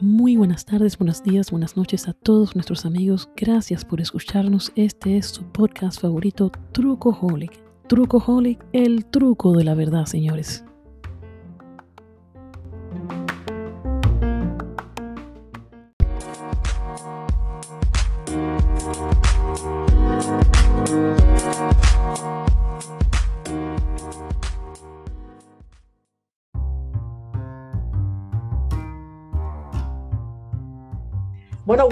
Muy buenas tardes, buenos días, buenas noches a todos nuestros amigos. Gracias por escucharnos. Este es su podcast favorito, Trucoholic. Trucoholic, el truco de la verdad, señores.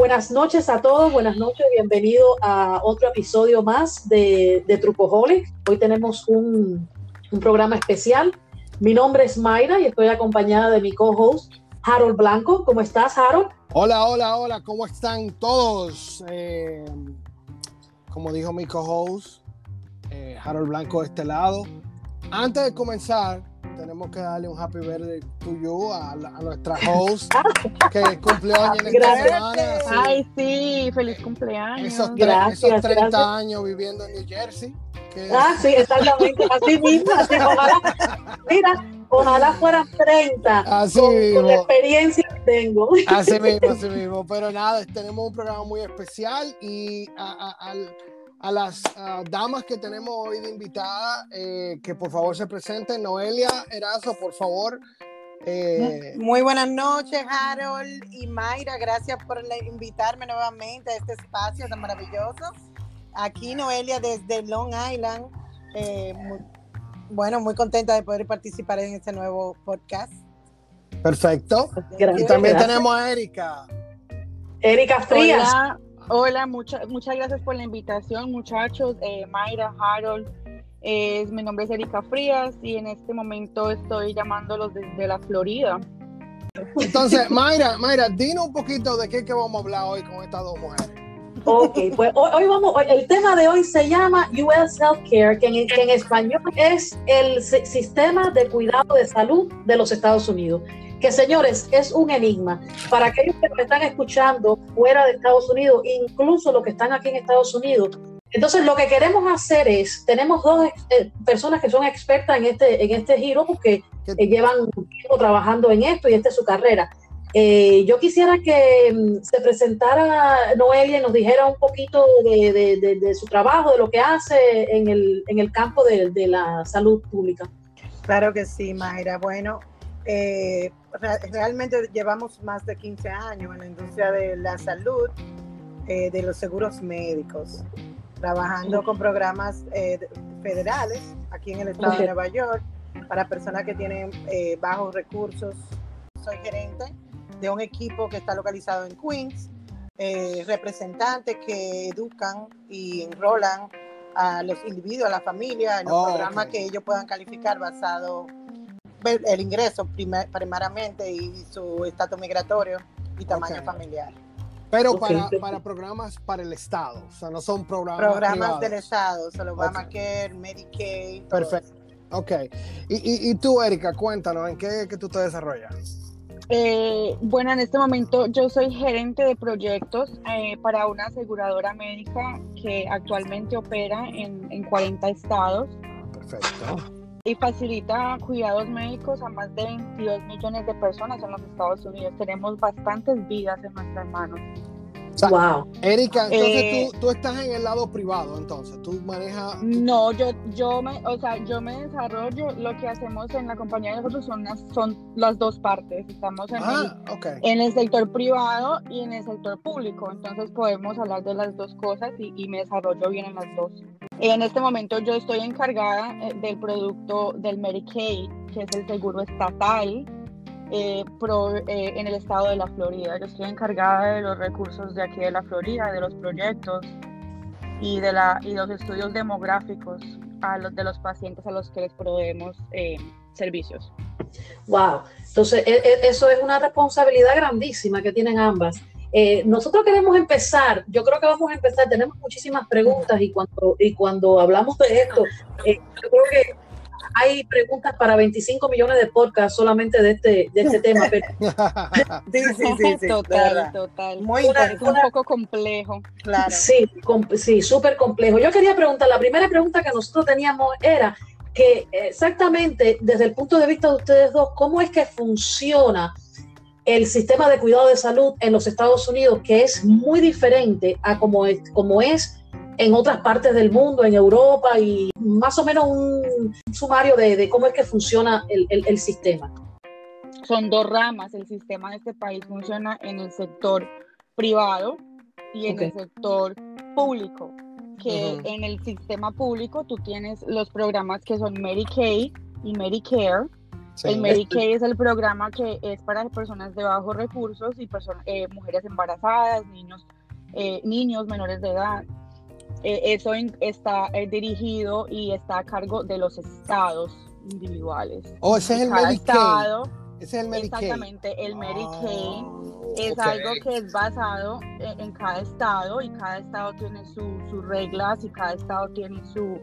Buenas noches a todos, buenas noches, bienvenido a otro episodio más de, de Trucoholic. Hoy tenemos un, programa especial. Mi nombre es Mayra y estoy acompañada de mi co-host Harold Blanco. ¿Cómo estás, Harold? Hola, hola, hola, ¿cómo están todos? Eh, como dijo mi co-host, eh, Harold Blanco de este lado. Antes de comenzar, tenemos que darle un happy birthday to you a, a nuestra host que cumplió años en esta semana. Ay, sí, feliz cumpleaños. Esos, gracias, esos 30 gracias. años viviendo en New Jersey. Que... Ah, sí, exactamente, así mismo. Así, ojalá, mira, ojalá fueran 30. Así con, mismo. Con la experiencia que tengo. Así mismo, así mismo. Pero nada, tenemos un programa muy especial y a, a, al a las uh, damas que tenemos hoy de invitada, eh, que por favor se presenten. Noelia Erazo, por favor. Eh... Muy buenas noches, Harold y Mayra. Gracias por invitarme nuevamente a este espacio tan maravilloso. Aquí, Noelia, desde Long Island. Eh, muy, bueno, muy contenta de poder participar en este nuevo podcast. Perfecto. Gracias, y también gracias. tenemos a Erika. Erika Frías. Hola. Hola, mucha, muchas gracias por la invitación, muchachos. Eh, Mayra, Harold, eh, mi nombre es Erika Frías y en este momento estoy llamándolos desde la Florida. Entonces, Mayra, Mayra, dinos un poquito de qué que vamos a hablar hoy con estas dos mujeres. Ok, pues hoy, hoy vamos, hoy, el tema de hoy se llama US Healthcare, que en, que en español es el sistema de cuidado de salud de los Estados Unidos que señores, es un enigma. Para aquellos que nos están escuchando fuera de Estados Unidos, incluso los que están aquí en Estados Unidos. Entonces, lo que queremos hacer es, tenemos dos eh, personas que son expertas en este, en este giro porque eh, llevan tiempo trabajando en esto y esta es su carrera. Eh, yo quisiera que um, se presentara Noelia y nos dijera un poquito de, de, de, de, su trabajo, de lo que hace en el, en el campo de, la salud pública. Claro que sí, Mayra. Bueno, eh, realmente llevamos más de 15 años en la industria de la salud, eh, de los seguros médicos, trabajando con programas eh, federales aquí en el estado okay. de Nueva York para personas que tienen eh, bajos recursos. Soy gerente de un equipo que está localizado en Queens, eh, representantes que educan y enrolan a los individuos, a la familia, en los Oh, programas ok. que ellos puedan calificar basado el ingreso primer- primeramente y su estatus migratorio y tamaño Ok. familiar. Pero Ok. para, para programas para el Estado, o sea, no son programas. Programas privados. del Estado, solo. Obamacare, Medicaid. todo Perfecto. Ok. Y, y, y tú, Erika, cuéntanos, ¿en qué que tú te desarrollas? Eh, bueno, en este momento yo soy gerente de proyectos eh, para una aseguradora médica que actualmente opera en, en 40 estados Perfecto. Y facilita cuidados médicos a más de 22 millones de personas en los Estados Unidos. Tenemos bastantes vidas en nuestras manos. O sea, Wow. Erika, entonces Eh, tú, tú estás en el lado privado, entonces tú manejas. tú- No, yo, yo me, o sea, yo me desarrollo, lo que hacemos en la compañía de nosotros son las, son las dos partes. Estamos en, Ah, el, en el sector privado y en el sector público, entonces podemos hablar de las dos cosas y, y me desarrollo bien en las dos. En este momento yo estoy encargada eh, del producto del Medicaid, que es el seguro estatal eh, pro- eh, en el estado de la Florida. Yo estoy encargada de los recursos de aquí de la Florida, de los proyectos y de, la, y los estudios demográficos a los, de los pacientes a los que les proveemos eh, servicios. Wow. Entonces, e- e- eso es una responsabilidad grandísima que tienen ambas. Eh, nosotros queremos empezar, yo creo que vamos a empezar, tenemos muchísimas preguntas y cuando, y cuando hablamos de esto, eh, yo creo que hay preguntas para 25 millones de podcasts solamente de este, de este tema. Pero... Sí, sí, sí, sí, de total, total. Muy Una- Es un poco complejo. claro. Sí, com- sí, súper complejo. Yo quería preguntar, la primera pregunta que nosotros teníamos era que exactamente desde el punto de vista de ustedes dos, ¿cómo es que funciona el sistema de cuidado de salud en los Estados Unidos, que es muy diferente a como es, como es en otras partes del mundo, en Europa, y más o menos un sumario de, de cómo es que funciona el, el- el sistema? Son dos ramas. El sistema de este país funciona en el sector privado y en el sector público. Que en el sistema público tú tienes los programas que son Medicaid y Medicare. Sí. El Medicaid es el programa que es para personas de bajos recursos y personas, eh, mujeres embarazadas, niños, eh, niños menores de edad. Eh, eso está eh, dirigido y está a cargo de los estados individuales. Oh, ese es el Cada Medicaid. estado, Ese es el Medicaid. exactamente, el Medicaid Oh, es algo que es basado en, en cada estado y cada estado tiene su- sus reglas y cada estado tiene su,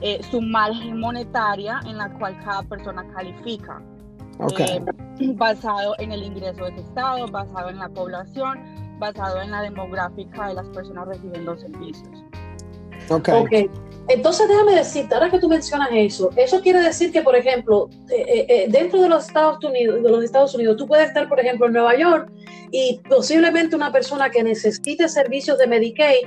eh, su margen monetaria en la cual cada persona califica. Ok. Eh, basado en el ingreso de ese estado, basado en la población, basado en la demográfica de las personas recibiendo servicios. ok. Ok. Entonces déjame decirte, ahora que tú mencionas eso, eso quiere decir que, por ejemplo, eh, eh, eh, dentro de los Estados Unidos, de los Estados Unidos, tú puedes estar, por ejemplo, en Nueva York y posiblemente una persona que necesite servicios de Medicaid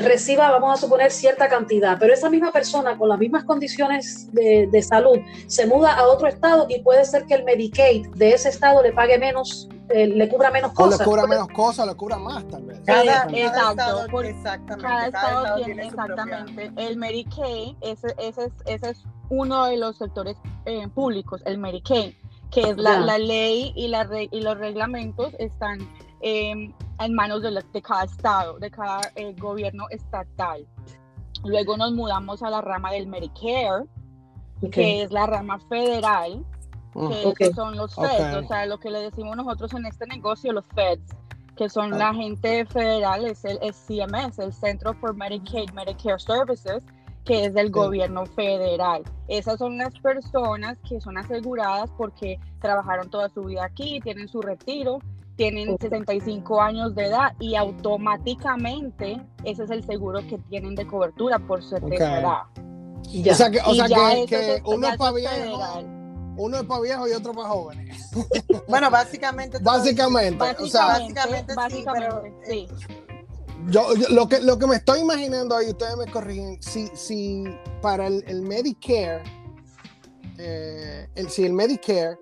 reciba, vamos a suponer, cierta cantidad, pero esa misma persona con las mismas condiciones de, de salud se muda a otro estado y puede ser que el Medicaid de ese estado le pague menos, eh, le cubra menos O le cosas. cubra menos cosas, le cubra más, tal vez. Cada, Eh, cada exacto, estado, exactamente, Cada estado tiene, su propia- exactamente el Medicaid, ese, ese, es, ese es uno de los sectores eh, públicos, el Medicaid, que es la, la ley y, la y los reglamentos están eh, en manos de, la- de cada estado, de cada eh, gobierno estatal. Luego nos mudamos a la rama del Medicare, Ok. que es la rama federal, Mm. que Ok. esos son los feds, Ok. o sea, lo que le decimos nosotros en este negocio, los feds, que son Ah. la gente federal, es el es CMS, el Centro for Medicaid Medicare Services, que es del gobierno federal. Esas son las personas que son aseguradas porque trabajaron toda su vida aquí, tienen su retiro, tienen Ok. 65 años de edad y automáticamente ese es el seguro que tienen de cobertura por esa edad. Ya. O sea que, o sea que, eso que es- uno es para viejo, federal. uno es para viejo y otro para jóvenes. Bueno, básicamente. todo- Básicamente, o sea, Básicamente, básicamente sí, básicamente, sí. yo, yo- lo, que, lo que me estoy imaginando ahí, ustedes me corrigen, si, si para el, el Medicare, eh, el, si el Medicare,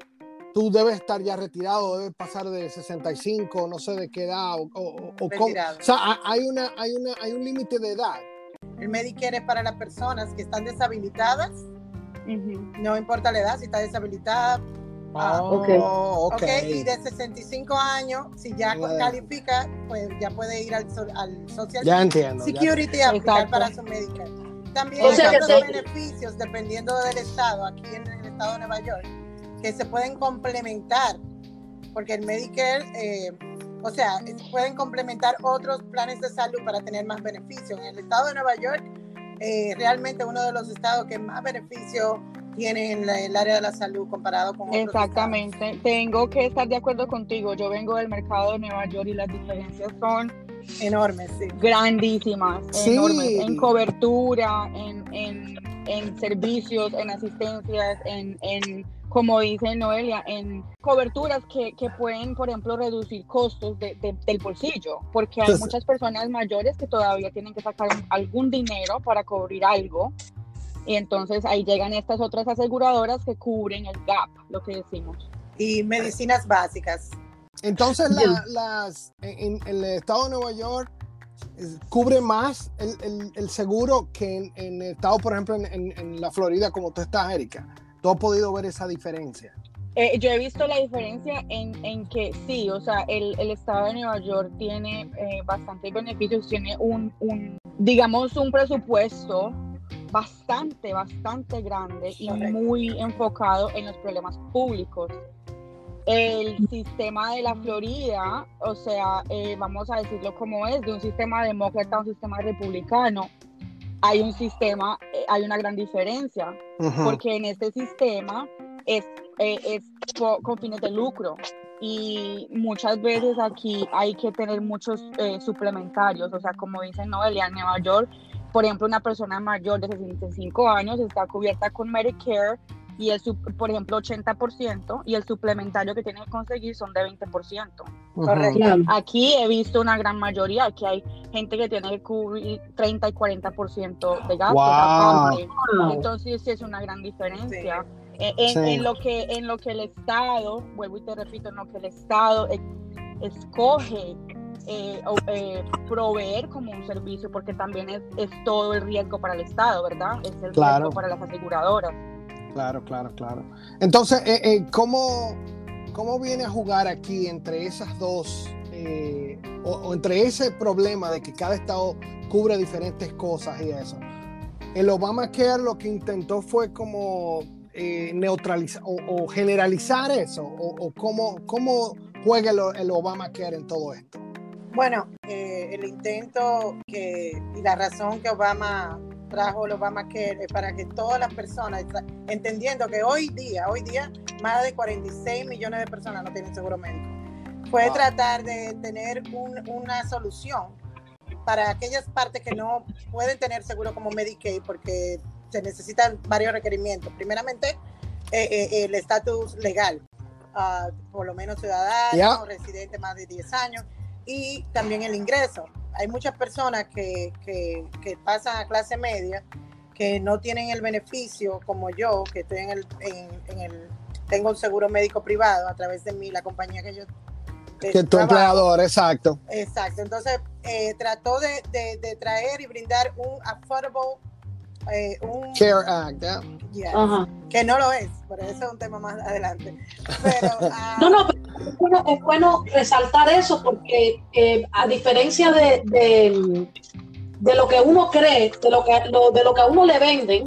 tú debes estar ya retirado, debes pasar de 65, no sé de qué edad, o, o- o- o cómo. O sea, ha- hay, una, hay, una, hay un límite de edad. El Medicare es para las personas que están deshabilitadas, no importa la edad, si está deshabilitada. Ah, ok. Oh, ok. ok, y de 65 años, si ya Bueno. califica, pues ya puede ir al, so- al Social Ya entiendo. ya- Security a aplicar Exacto. para su Medicare. También O hay sea que otros beneficios dependiendo del estado, aquí en el estado de Nueva York, que se pueden complementar, porque el Medicare, eh, o sea, pueden complementar otros planes de salud para tener más beneficios. En el estado de Nueva York, eh, realmente uno de los estados que más beneficios tiene en la- el área de la salud comparado con otros Exactamente. Tengo que estar de acuerdo contigo. Yo vengo del mercado de Nueva York y las diferencias son estados enormes, sí. grandísimas, Sí. enormes, en cobertura, en, en, en servicios, en asistencias, en, en, como dice Noelia, en coberturas que, que pueden, por ejemplo, reducir costos de- de- del bolsillo, porque hay Entonces- muchas personas mayores que todavía tienen que sacar algún dinero para cubrir algo. Y entonces ahí llegan estas otras aseguradoras que cubren el gap, lo que decimos. Y medicinas básicas. Entonces, la- las, en, en el estado de Nueva York cubre más el, el- el seguro que en, en el estado, por ejemplo, en, en- en la Florida, como tú estás, Erika. ¿Tú has podido ver esa diferencia? Eh, yo he visto la diferencia en, en que sí, o sea, el, el estado de Nueva York tiene eh, bastantes beneficios, tiene un, un, digamos, un presupuesto bastante, bastante grande y muy enfocado en los problemas públicos. El sistema de la Florida, o sea, eh, vamos a decirlo como es, de un sistema demócrata a un sistema republicano, hay un sistema, eh, hay una gran diferencia, Ujú. porque en este sistema es, eh, es con fines de lucro y muchas veces aquí hay que tener muchos eh, suplementarios, o sea, como dicen Noelia, en Nueva York, por ejemplo, una persona mayor de 65 años está cubierta con Medicare y el, sup- por ejemplo, 80% y el suplementario que tiene que conseguir son de 20%. Ujú. Correcto. Claro. Aquí he visto una gran mayoría, que hay gente que tiene que cubrir 30 y 40% de gastos. Wow. Entonces sí es una gran diferencia. Eh, En, Sí. en lo que, en lo que el Estado, vuelvo y te repito, en lo que el Estado eh, escoge eh, eh, proveer como un servicio, porque también es, es todo el riesgo para el Estado, ¿verdad? Es el Claro. riesgo para las aseguradoras. Claro, claro, claro. Entonces, eh, eh, ¿cómo, ¿cómo viene a jugar aquí entre esas dos, eh, o, entre ese problema de que cada estado cubre diferentes cosas y eso? El Obamacare lo que intentó fue como neutralizar o, o generalizar eso, o, o cómo, cómo juega el, el Obamacare en todo esto. Bueno, eh, el intento que, y la razón que Obama trajo el Obamacare es para que todas las personas, entendiendo que hoy día, hoy día, más de 46 millones de personas no tienen seguro médico, fue Wow. tratar de tener un- una solución para aquellas partes que no pueden tener seguro como Medicaid porque se necesitan varios requerimientos. Primeramente, eh, eh, el estatus legal, ah, por lo menos ciudadano, Yeah. residente más de 10 años, y también el ingreso. Hay muchas personas que, que, que pasan a clase media que no tienen el beneficio como yo, que estoy en el, en, en el tengo un seguro médico privado a través de mí, la compañía que yo que Que tu empleador, exacto. Exacto, entonces eh, trató de, de- de traer y brindar un affordable, eh, un Care Act, yeah. Yes, Ajá. que no lo es, pero eso es un tema más adelante. Pero, ah, No, no, pero es bueno, es bueno resaltar eso porque eh, a diferencia de, de, de lo que uno cree, de lo que, lo- de lo que a uno le venden,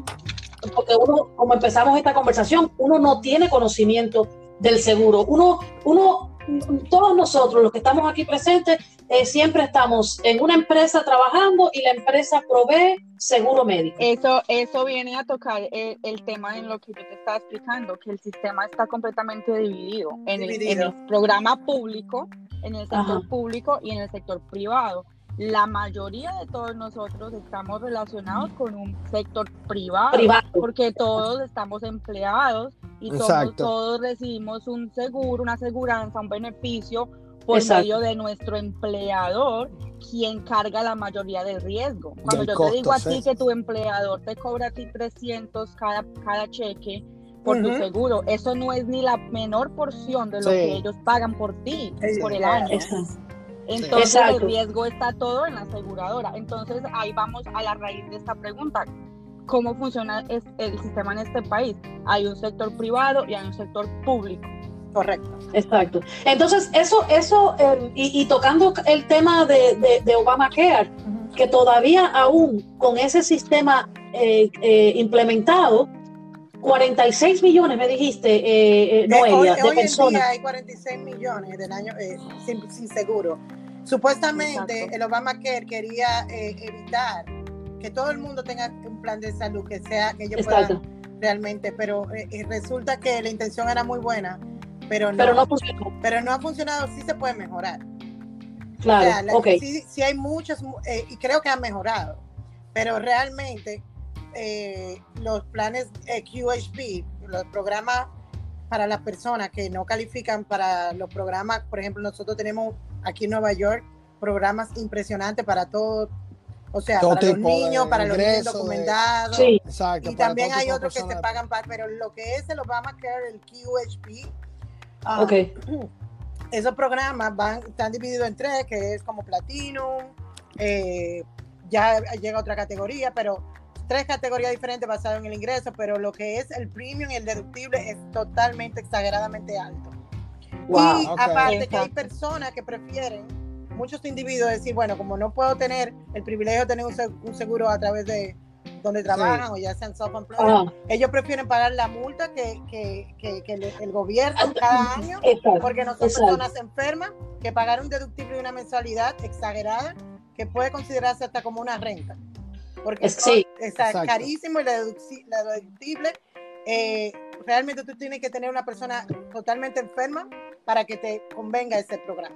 porque uno, como empezamos esta conversación, uno no tiene conocimiento del seguro. Uno, uno, todos nosotros, los que estamos aquí presentes, eh, siempre estamos en una empresa trabajando y la empresa provee seguro médico. Eso, eso viene a tocar el, el tema en lo que yo te estaba explicando, que el sistema está completamente dividido en, el- en Dividido. el, programa público, en el sector Ajá. público y en el sector privado. La mayoría de todos nosotros estamos relacionados con un sector privado, Privado. porque todos estamos empleados y todos recibimos un seguro, una aseguranza, un beneficio por Exacto. medio de nuestro empleador, quien carga la mayoría del riesgo. Cuando Del yo costo, te digo a sí. ti que tu empleador te cobra a ti 300 cada, cada cheque por tu seguro, eso no es ni la menor porción de lo Sí. que ellos pagan por ti, por el año. Exacto. Entonces Exacto. el riesgo está todo en la aseguradora. Entonces ahí vamos a la raíz de esta pregunta. ¿Cómo funciona el sistema en este país? Hay un sector privado y hay un sector público. correcto. Exacto. Entonces, eso, eso, eh, y, y tocando el tema de, de, de Obamacare, que todavía aún con ese sistema eh, eh, implementado, 46 millones, me dijiste, eh, eh, Eh, hoy Noelia, de hoy en personas. día hay 46 millones del año eh, sin, sin seguro. Supuestamente Exacto. el Obamacare quería eh, evitar que todo el mundo tenga un plan de salud que sea que ellos Exacto. puedan realmente, pero eh, eh, resulta que la intención era muy buena, pero no, Pero no funcionó. pero no ha funcionado, sí se puede mejorar. Claro. O sea, la- ok. sí, sí hay muchas, eh, y creo que han mejorado, pero realmente los planes QHP, los programas para las personas que no califican para los programas, por ejemplo, nosotros tenemos aquí en Nueva York programas impresionantes para todo, o sea, Todo para los niños, para los niños de- indocumentados. Sí, Exacto. Y para también hay otros que se pagan, pa- pero lo que es el Obamacare, el QHP, ah, ok. esos programas van, están divididos en tres, que es como Platinum, eh, ya llega otra categoría, pero tres categorías diferentes basadas en el ingreso, pero lo que es el premium y el deductible es totalmente exageradamente alto. Wow. y ok. aparte que hay personas que prefieren, muchos individuos decir, bueno, como no puedo tener el privilegio de tener un se- un seguro a través de donde trabajan o ya sean self-employed, ellos prefieren pagar la multa que, que, que- que el, el gobierno cada año Exacto. porque no son Exacto. personas enfermas que pagar un deductible y una mensualidad exagerada que puede considerarse hasta como una renta. porque Es- sí. está Exacto. carísimo y la, la deductible. eh, realmente tú tienes que tener una persona totalmente enferma para que te convenga ese programa.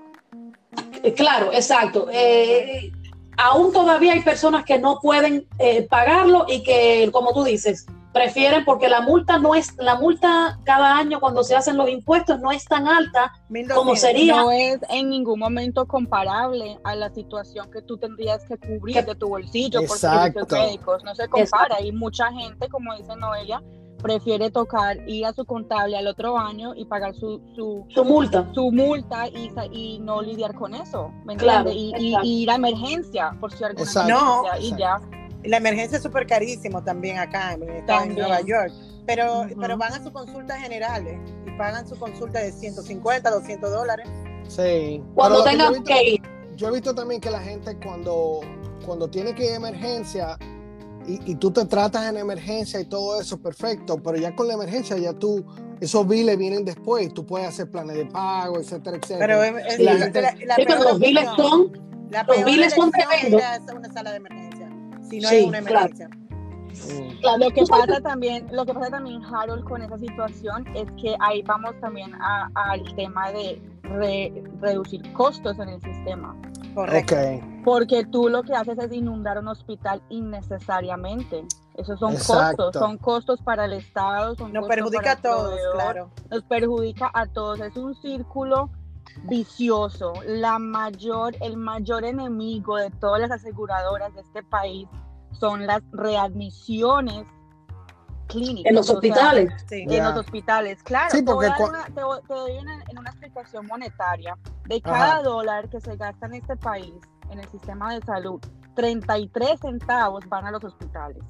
Eh, Claro, exacto. Eh, aún todavía hay personas que no pueden eh, pagarlo y que, como tú dices, prefieren porque la multa no es, la multa cada año cuando se hacen los impuestos no es tan alta 1200. como sería. No es en ningún momento comparable a la situación que tú tendrías que cubrir Que- de tu bolsillo por Exacto. servicios médicos. No se compara y mucha gente, como dice Noelia, prefiere tocar, ir a su contable al otro año y pagar su, su, su multa. su multa y, y no lidiar con eso, ¿me Claro, entiendes? Y, y- ir a emergencia por si alguna Exacto. emergencia No, y ya. La emergencia es súper carísimo también acá en, está en También. Nueva York. Pero, pero van a sus consultas generales y pagan su consulta de 150, 200 dólares. Sí. Cuando tengan que ir. yo he visto también que la gente cuando, cuando tiene que ir a emergencia y, y tú te tratas en emergencia y todo eso, perfecto, pero ya con la emergencia ya tú, esos biles vienen después, tú puedes hacer planes de pago, etcétera, etcétera. Pero es, es Sí. la, la- la Sí, pero peor los biles son, La los biles son es tremendos. ir a una sala de emergencia. Si no Sí, hay una claro. emergencia. Mm. Lo que pasa también, lo que pasa también, Harold, con esa situación es que ahí vamos también a- al tema de re- reducir costos en el sistema. Correcto. Porque tú lo que haces es inundar un hospital innecesariamente. Esos son Exacto. costos, son costos para el Estado, son Nos perjudica para a todos, proveedor, claro. Nos perjudica a todos. Es un círculo vicioso. La mayor, el mayor enemigo de todas las aseguradoras de este país son las readmisiones clínicas. en los o sea, hospitales. Sí. en los hospitales, claro. Sí, te voy porque una- te, doy una, en una explicación monetaria. De cada Ajá. dólar que se gasta en este país, en el sistema de salud, 33 centavos van a los hospitales.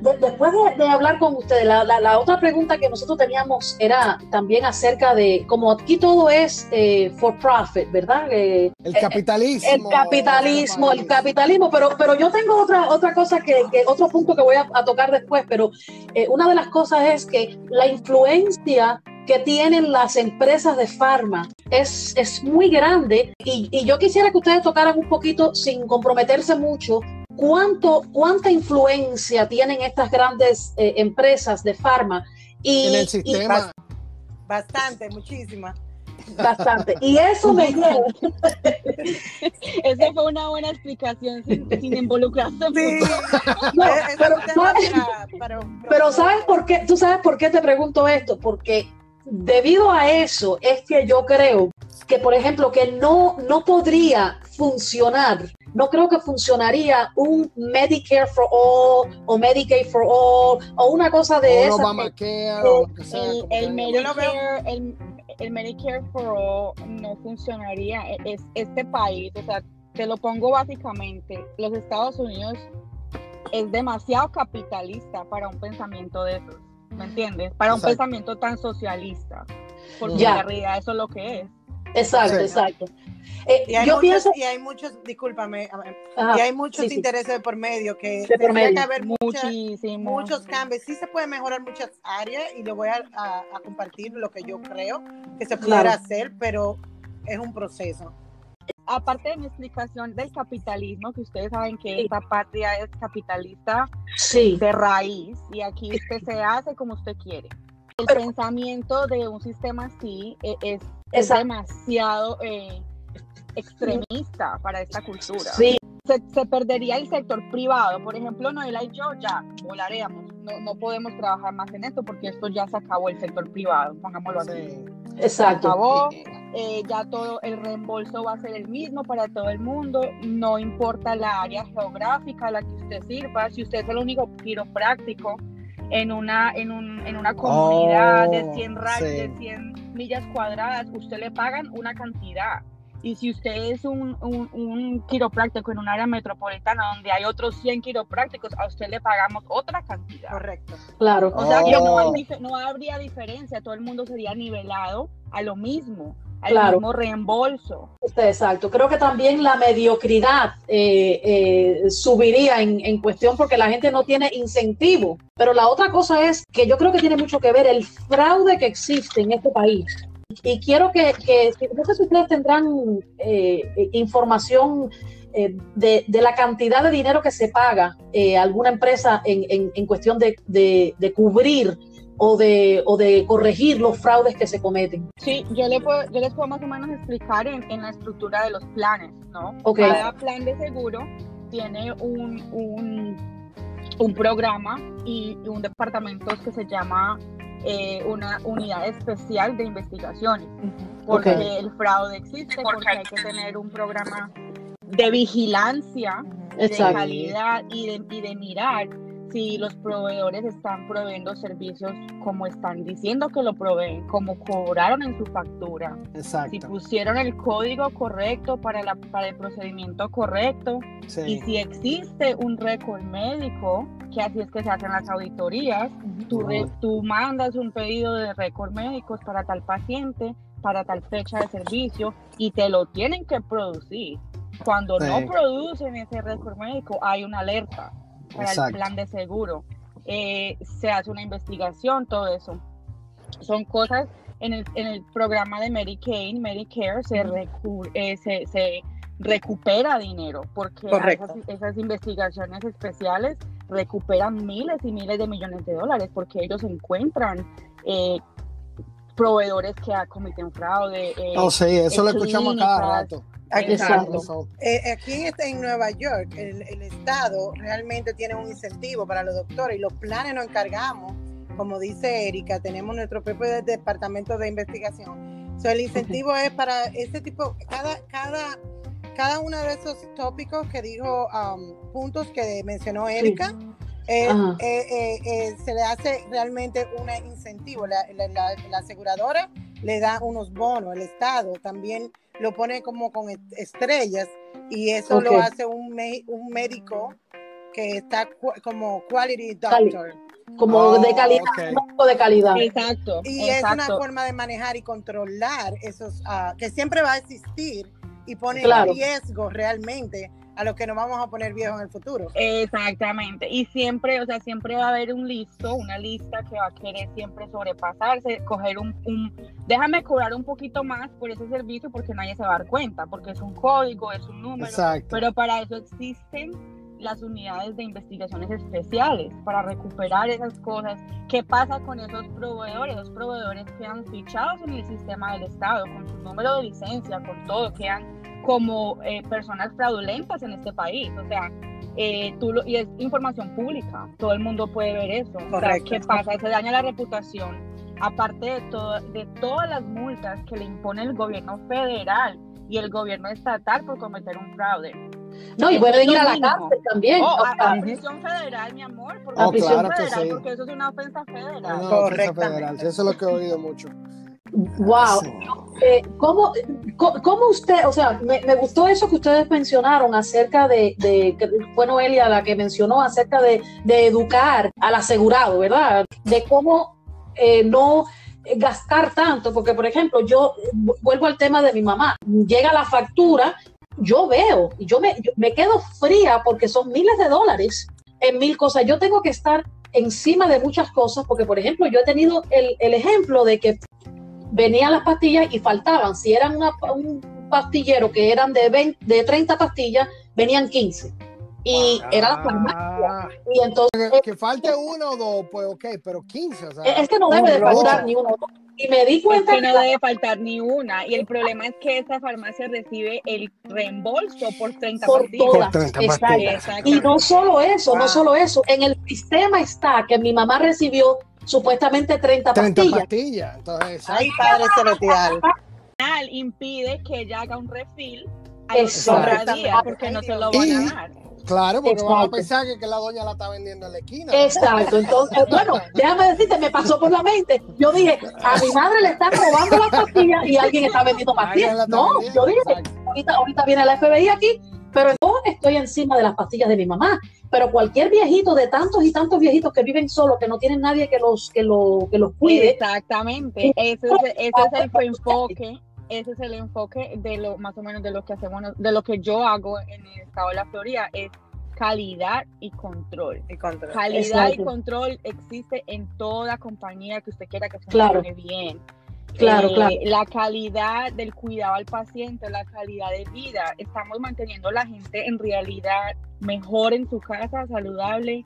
De- después de, de hablar con ustedes, la, la- la otra pregunta que nosotros teníamos era también acerca de, como aquí todo es eh, for profit, ¿verdad? Eh, el capitalismo. el capitalismo, el este país. capitalismo, pero, pero yo tengo otra, otra cosa que, que- otro punto que voy a, a tocar después, pero eh, una de las cosas es que la influencia que tienen las empresas de farma es, es muy grande y, y yo quisiera que ustedes tocaran un poquito sin comprometerse mucho. ¿Cuánto, ¿Cuánta influencia tienen estas grandes eh, empresas de farma? Y, En el y sistema. Bastante, muchísima. bastante. Y eso me lleva, Esa fue una buena explicación sin, sin involucrarse. Sí. No, Eh, pero- para- para- Pero ¿sabes por qué? ¿Tú sabes por qué te pregunto esto? Porque debido a eso es que yo creo que, por ejemplo, que no, no podría funcionar, no creo que funcionaría un Medicare for All o Medicaid for All o una cosa de o un esa. Obamacare o lo que sea. El, el Medicare, el, el Medicare for All no funcionaría. E- Es este país, o sea, te lo pongo básicamente, los Estados Unidos es demasiado capitalista para un pensamiento de esos, ¿me entiendes? Para un Exacto. pensamiento tan socialista, porque Ya. en realidad eso es lo que es. Exacto, Sí. exacto. Eh, Y hay, yo muchos, pienso, y hay muchos, discúlpame, Ajá, y hay muchos sí, sí. intereses de por medio que De por medio. que haber mucha- Muchísimo. muchos cambios. Sí se puede mejorar muchas áreas y le voy a, a- a compartir lo que yo creo que se pudiera Claro. hacer, pero es un proceso. Aparte de mi explicación del capitalismo, que ustedes saben que Sí. esta patria es capitalista sí, de raíz y aquí usted se hace como usted quiere. El pensamiento de un sistema así eh, es, es Exacto. demasiado eh, extremista para esta cultura. sí, Se, se perdería el sector privado. Por ejemplo, Noela y yo ya volaríamos. No, no podemos trabajar más en esto porque esto ya se acabó el sector privado, pongámoslo así. Sí. Se exacto. acabó, eh, ya todo el reembolso va a ser el mismo para todo el mundo, no importa la área geográfica a la que usted sirva, si usted es el único quiropráctico en una, en un, en una comunidad de Oh, 100, ra- sí. de 100 millas cuadradas, usted le pagan una cantidad. Y si usted es un, un, un quiropráctico en un área metropolitana donde hay otros 100 quiroprácticos, a usted le pagamos otra cantidad. Correcto. Claro. O sea que no, hay Oh. dif- no habría diferencia, todo el mundo sería nivelado a lo mismo, al Claro. mismo reembolso. Este, Exacto. Creo que también la mediocridad eh, eh, subiría en, en cuestión porque la gente no tiene incentivo. Pero la otra cosa es que yo creo que tiene mucho que ver el fraude que existe en este país. Y quiero que, que no sé si ustedes tendrán eh, eh, información eh, de, de, la cantidad de dinero que se paga eh, alguna empresa en, en, en cuestión de, de, de, cubrir o de, o de corregir los fraudes que se cometen. Sí, yo, le puedo, yo les puedo más o menos explicar en, en la estructura de los planes, ¿no? Okay. Cada plan de seguro tiene un, un, un programa y un departamento que se llama eh, una unidad especial de investigaciones, porque Okay. el fraude existe, porque hay que tener un programa de vigilancia, de Exacto. calidad y de, y de mirar si los proveedores están proveyendo servicios como están diciendo que lo proveen, como cobraron en su factura, si Exacto. pusieron el código correcto para, la, para el procedimiento correcto y Sí. si existe un récord médico, que así es que se hacen las auditorías, tú, re- tú mandas un pedido de récord médicos para tal paciente, para tal fecha de servicio y te lo tienen que producir. Cuando Sí. no producen ese récord médico, hay una alerta para Exacto. el plan de seguro. Eh, se hace una investigación, todo eso. Son cosas en el, en el programa de Medicaid, Medicare, se, recu- eh, se, se recupera dinero porque esas, esas investigaciones especiales recuperan miles y miles de millones de dólares porque ellos encuentran eh, proveedores que cometen fraude. eh, Oh, sí, eso lo en escuchamos cada rato. Aquí, Exacto. Eh, aquí en, este- en Nueva York, el, el Estado realmente tiene un incentivo para los doctores y los planes nos encargamos, como dice Erika, tenemos nuestro propio de- departamento de investigación. So, el incentivo es para ese tipo, cada, cada, cada uno de esos tópicos que dijo, um, puntos que mencionó Erika. Eh, eh, eh, se le hace realmente un incentivo. La, la- la- la aseguradora le da unos bonos, el Estado también lo pone como con est- estrellas y eso Ok. lo hace un, me- un médico que está cu- como quality Cali- doctor. Como Oh, de calidad, ok. un poco de calidad. Exacto. Y es una exacto. forma de manejar y controlar esos, ah, que siempre va a existir y pone Claro. en riesgo realmente a los que nos vamos a poner viejos en el futuro. Exactamente. Y siempre, o sea, siempre va a haber un listo, una lista que va a querer siempre sobrepasarse, coger un, un déjame cobrar un poquito más por ese servicio porque nadie se va a dar cuenta, porque es un código, es un número. Exacto. Pero para eso existen las unidades de investigaciones especiales, para recuperar esas cosas. ¿Qué pasa con esos proveedores? Los proveedores quedan fichados en el sistema del Estado, con su número de licencia, con todo, quedan como eh, personas fraudulentas en este país. O sea, eh, tú lo- y es información pública, todo el mundo puede ver eso. O sea, Correcto. ¿Qué pasa? Se daña la reputación. Aparte de, todo, de todas las multas que le impone el gobierno federal y el gobierno estatal por cometer un fraude. No, y pueden ir a la cárcel también. Oh, o a, sea, a prisión federal, mi amor, porque, A Oh, prisión claro que federal, sí. porque eso es una ofensa federal. Una ofensa federal. Eso es lo que he oído mucho. Wow. Eh, ¿cómo, cómo usted, o sea, me, me gustó eso que ustedes mencionaron acerca de, de que fue Noelia la que mencionó acerca de, de educar al asegurado, ¿verdad? De cómo eh, no gastar tanto, porque por ejemplo, yo vu- vuelvo al tema de mi mamá, llega la factura, yo veo, y yo me, yo me quedo fría porque son miles de dólares en mil cosas, yo tengo que estar encima de muchas cosas, porque por ejemplo, yo he tenido el, el ejemplo de que venían las pastillas y faltaban. Si eran una- un pastillero que eran de, 20 de 30 pastillas, venían 15. Y era la farmacia. Ah, Y entonces, que, que falte uno o dos, pues ok, pero 15, o sea. es que no debe de faltar ni uno. Y me di Es cuenta que que no debe faltar ni una. Y el problema es que esta farmacia recibe el reembolso por 30 por pastillas. Por todas. 30 Exacto. pastillas. Exacto. Y no solo eso, no Wow. solo eso. En el sistema está que mi mamá recibió supuestamente 30 30 pastillas. pastillas. Entonces, Ay, Padre Celestial. Al impide que ella haga un refill a los Exacto. 30 días porque no se lo van a dar. claro, porque a Exacto. pensar que, que la doña la está vendiendo en la esquina. Exacto, entonces, bueno, déjame decirte, me pasó por la mente. Yo dije, a mi madre le están robando las pastillas y alguien está vendiendo pastillas. No, vendiendo, yo dije, ahorita, ahorita viene la FBI aquí, pero yo estoy encima de las pastillas de mi mamá. Pero cualquier viejito de tantos y tantos viejitos que viven solos, que no tienen nadie que los, que lo, que los cuide, Exactamente. Ese es, ese es el enfoque. Ese es el enfoque de lo más o menos de lo que hacemos, de lo que yo hago en el estado de la Florida, es calidad y control. Y control. Calidad y control existe en toda compañía que usted quiera que Claro. funcione bien. Claro, eh, claro. la calidad del cuidado al paciente, la calidad de vida. Estamos manteniendo a la gente en realidad mejor en su casa, saludable,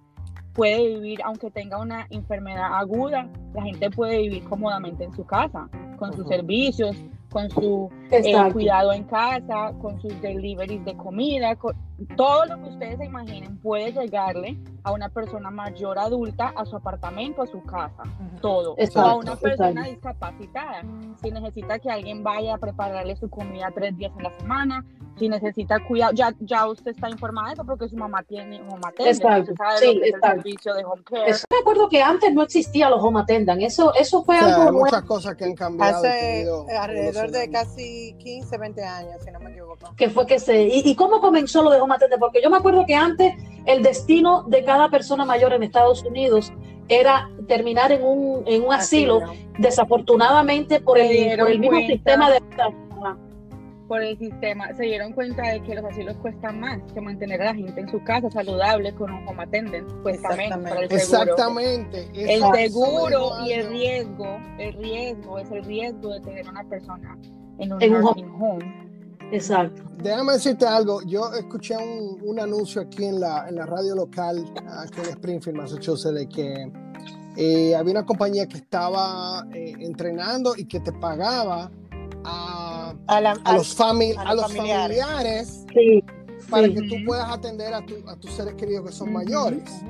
puede vivir, aunque tenga una enfermedad aguda, la gente puede vivir cómodamente en su casa, con sus servicios, con su eh, cuidado en casa, con sus deliveries de comida, con todo lo que ustedes se imaginen puede llegarle a una persona mayor adulta a su apartamento, a su casa, todo. o a una persona exacto. discapacitada. Si necesita que alguien vaya a prepararle su comida tres días en la semana, si necesita cuidado, ya, ya usted está informada de eso porque su mamá tiene home attendant, Exacto, usted sabe sí, lo que es el exacto. servicio de home care. Eso me acuerdo que antes no existía los home attendant. Eso, eso fue O sea, algo hay muchas cosas que han cambiado. Hace alrededor de casi 15, 20 años, si no me equivoco. que fue que se... ¿Y, y cómo comenzó lo de home attendant? Porque yo me acuerdo que antes el destino de cada persona mayor en Estados Unidos era terminar en un, en un asilo, desafortunadamente por el, por el mismo cuenta. sistema de... por el sistema, se dieron cuenta de que los asilos cuestan más que mantener a la gente en su casa saludable con un home attendant, cuesta menos para el seguro. Exactamente. El seguro y el riesgo, el riesgo es el riesgo de tener una persona en un En un nursing home. Exacto. Déjame decirte algo. Yo escuché un, un anuncio aquí en la, en la radio local, aquí en Springfield, Massachusetts, de que eh, había una compañía que estaba eh, entrenando y que te pagaba a, A, la- a los, fami- a los familiares. familiares Sí, para Sí. que tú puedas atender a, tu- a tus seres queridos que son mayores.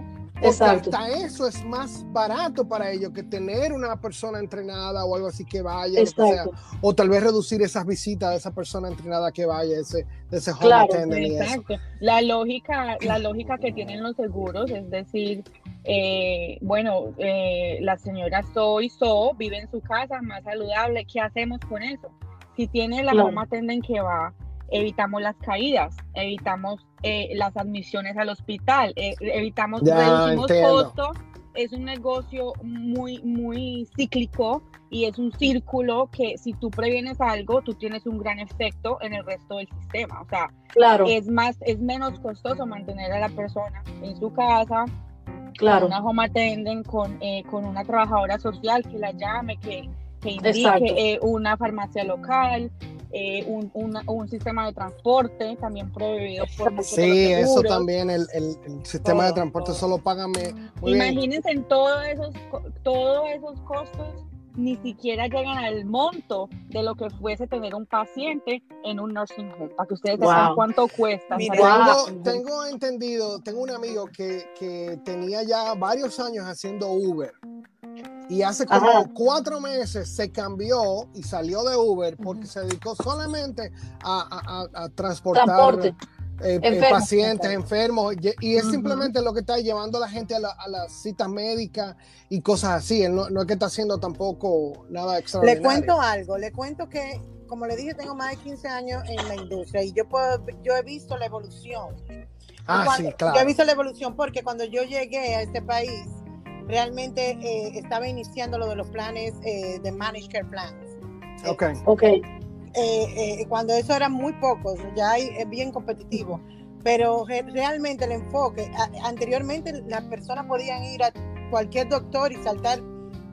Exacto. hasta eso es más barato para ellos que tener una persona entrenada o algo así que vaya, lo que sea. o tal vez reducir esas visitas de esa persona entrenada que vaya, ese, de ese home Claro, attendant y eso. Exacto. La lógica, la lógica que tienen los seguros es decir, eh, bueno, eh, la señora So y So vive en su casa más saludable. ¿Qué hacemos con eso? Si tiene la Claro. attendant que va, evitamos las caídas, evitamos eh, las admisiones al hospital, eh, evitamos, Ya, reducimos costos. Es un negocio muy, muy cíclico y es un círculo que si tú previenes algo, tú tienes un gran efecto en el resto del sistema. O sea, Claro, es más, es menos costoso mantener a la persona en su casa, claro. con una home attendant, con, eh, con una trabajadora social que la llame, que, que indique eh, una farmacia local, eh, un, una- un sistema de transporte también prohibido por muchos de Sí, eso también, el, el- el sistema de Todo, transporte todo. solo págame. Muy bien. Imagínense en todos esos, todos esos costos ni siquiera llegan al monto de lo que fuese tener un paciente en un nursing home, para que ustedes sepan Wow. cuánto cuesta. Mira. Tengo, tengo entendido, tengo un amigo que, que tenía ya varios años haciendo Uber y hace como Ajá. cuatro meses se cambió y salió de Uber porque se dedicó solamente a, a- a- a transportar eh, eh, Enfermos. pacientes enfermos y, es simplemente lo que está llevando a la gente a, la- a las citas médicas y cosas así. No, no es que está haciendo tampoco nada Le extraordinario. cuento algo, le cuento que, como le dije, tengo más de 15 años en la industria y yo, puedo, yo he visto la evolución. Ah, Cuando- sí, claro. Yo he visto la evolución porque cuando yo llegué a este país, realmente eh, estaba iniciando lo de los planes eh, de Managed Care Plans. Ok. Ok, eh, eh, cuando eso eran muy pocos, ya hay, es bien competitivo. Pero re- realmente el enfoque, a- anteriormente las personas podían ir a cualquier doctor y saltar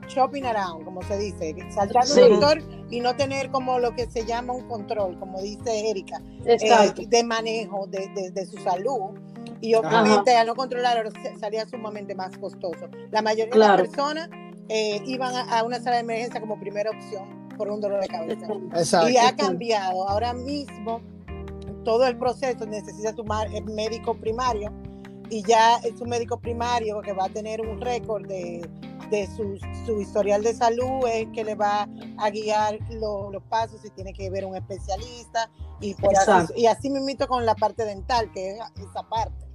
shopping around, como se dice, saltar Sí. un doctor y no tener como lo que se llama un control, como dice Erika, eh, de manejo de, de- de su salud. Y obviamente al no controlar se- salía sumamente más costoso. La mayoría Claro. de las personas eh, iban a, a una sala de emergencia como primera opción por un dolor de cabeza. Exacto. Y ha cambiado. Ahora mismo todo el proceso necesita su mar- eh, médico primario y ya es un médico primario que va a tener un récord de, de su, su historial de salud, es que le va a guiar lo- los pasos si tiene que ver un especialista y, por así, y así mismito con la parte dental, que es esa parte.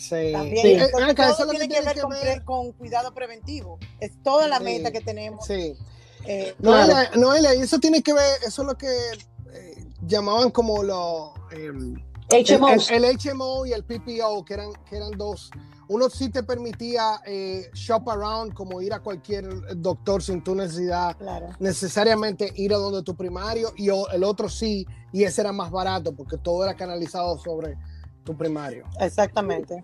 Sí. También, Sí. Entonces, Eh, acá, todo tiene que ver, que con, ver. con cuidado preventivo. Es toda la Sí. meta que tenemos. Sí. eh, Noelia, Noelia, y eso tiene que ver, eso es lo que eh, llamaban como los em, el, HMOs. el- HMO y el PPO, que eran, que eran dos. Uno sí te permitía eh, shop around, como ir a cualquier doctor sin tu necesidad, claro. necesariamente ir a donde tu primario, y el otro sí, y ese era más barato, porque todo era canalizado sobre tu primario. Exactamente.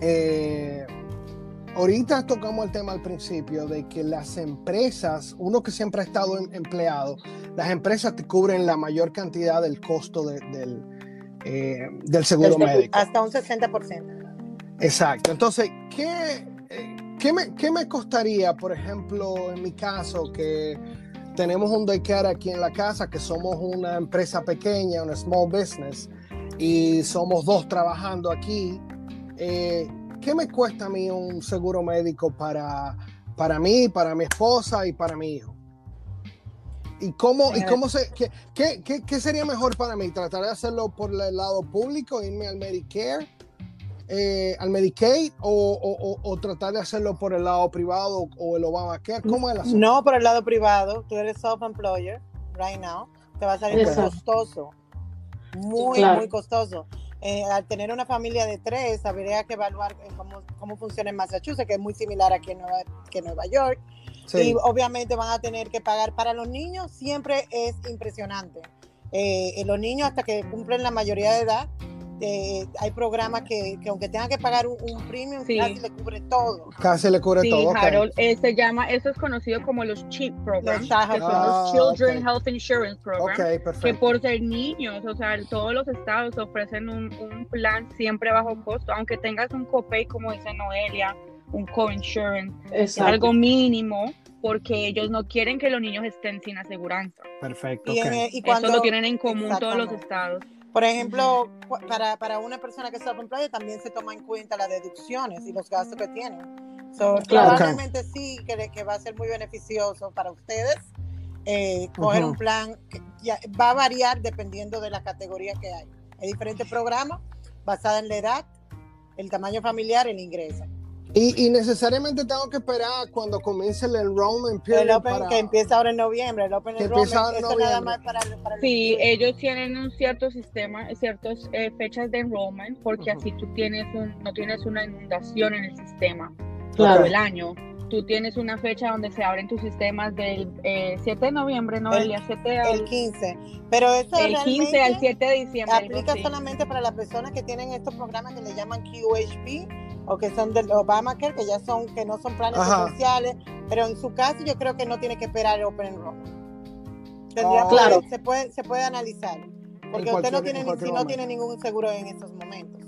Eh, ahorita tocamos el tema al principio de que las empresas, uno que siempre ha estado em- empleado, las empresas te cubren la mayor cantidad del costo de- del, eh, del seguro Del seguro. médico. Hasta un 60%. Exacto. Entonces, ¿qué, eh, qué, me, qué me costaría, por ejemplo, en mi caso, que tenemos un daycare aquí en la casa, que somos una empresa pequeña, una small business, y somos dos trabajando aquí? eh, ¿Qué me cuesta a mí un seguro médico para, para mí, para mi esposa y para mi hijo? ¿Y cómo, y cómo se, qué, qué, qué- qué sería mejor para mí? ¿Tratar de hacerlo por el lado público, irme al Medicare? Eh, al Medicaid o, o- o- o tratar de hacerlo por el lado privado o el Obamacare? ¿Cómo es el asunto? No por el lado privado, tú eres self-employer right now, te va a salir muy Exacto. costoso, muy, Claro. muy costoso. Eh, al tener una familia de tres, habría que evaluar eh, cómo, cómo funciona en Massachusetts, que es muy similar aquí en Nueva, que en Nueva York. Sí. Y obviamente van a tener que pagar. Para los niños siempre es impresionante. Eh, eh, los niños hasta que cumplen la mayoría de edad, eh, hay programas que, que aunque tengan que pagar un, un premium, Sí. casi le cubre todo. Casi le cubre Sí, todo. Harold, eh, se llama, eso es conocido como los CHIP programs, Los que son Ah, los Children. Health Insurance Programs, Ok, que por ser niños, o sea, todos los estados ofrecen un, un plan siempre bajo costo, aunque tengas un copay, como dice Noelia, un co-insurance, es algo mínimo, porque ellos no quieren que los niños estén sin aseguranza. Perfecto. Y, y Eso cuando, lo tienen en común todos los estados. Por ejemplo, para, para una persona que es self-employed también se toma en cuenta las deducciones y los gastos que tienen. So, Claro. Probablemente sí que, que va a ser muy beneficioso para ustedes eh, coger un plan que ya- va a variar dependiendo de la categoría que hay. Hay diferentes programas basados en la edad, el tamaño familiar, el ingreso. Y, y necesariamente tengo que esperar cuando comience el enrollment period El Open para- que empieza ahora en noviembre, el Open Enrollment, empieza ahora en eso nada noviembre. más para, para Sí, estudiantes. ellos tienen un cierto sistema, ciertas eh, fechas de enrollment, porque Ujú. así tú tienes un, no tienes una inundación en el sistema Claro. todo el año. Tú tienes una fecha donde se abren tus sistemas del eh, 7 de noviembre, ¿no? El- El, 7 al, el 15. Pero eso el 15 realmente- al 7 de diciembre. aplica solamente para las personas que tienen estos programas que le llaman QHP o que son del Obamacare, que ya son, que no son planes Ajá. esenciales, pero en su caso yo creo que no tiene que esperar el Open Enrollment. Tendría- Ah, Claro. Se puede, se puede analizar. Porque usted no tiene, si no tiene ningún seguro en estos momentos.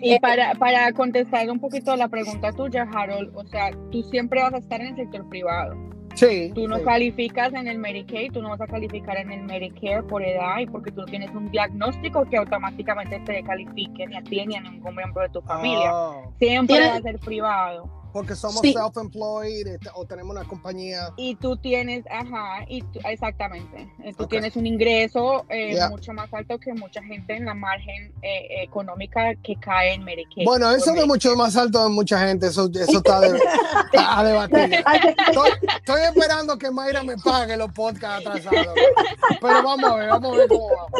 Y para, para contestar un poquito a la pregunta tuya, Harold, o sea, tú siempre vas a estar en el sector privado. Sí. Tú no sí. calificas en el Medicaid, tú no vas a calificar en el Medicare por edad y porque tú no tienes un diagnóstico que automáticamente te califique ni a ti ni a ningún miembro de tu familia. Ah, Siempre Tiene- va a ser privado. Porque somos Sí. self-employed este, o tenemos una compañía. Y tú tienes, ajá, y tú- exactamente. Eh, Tú Ok. tienes un ingreso eh, Ya. mucho más alto que mucha gente en la margen eh, económica que cae en Medicaid. Bueno, eso de Medicaid. mucho más alto de mucha gente, eso, eso está de- a debatir. Estoy, estoy esperando que Mayra me pague los podcasts atrasados. Pero vamos a ver, vamos a ver cómo vamos.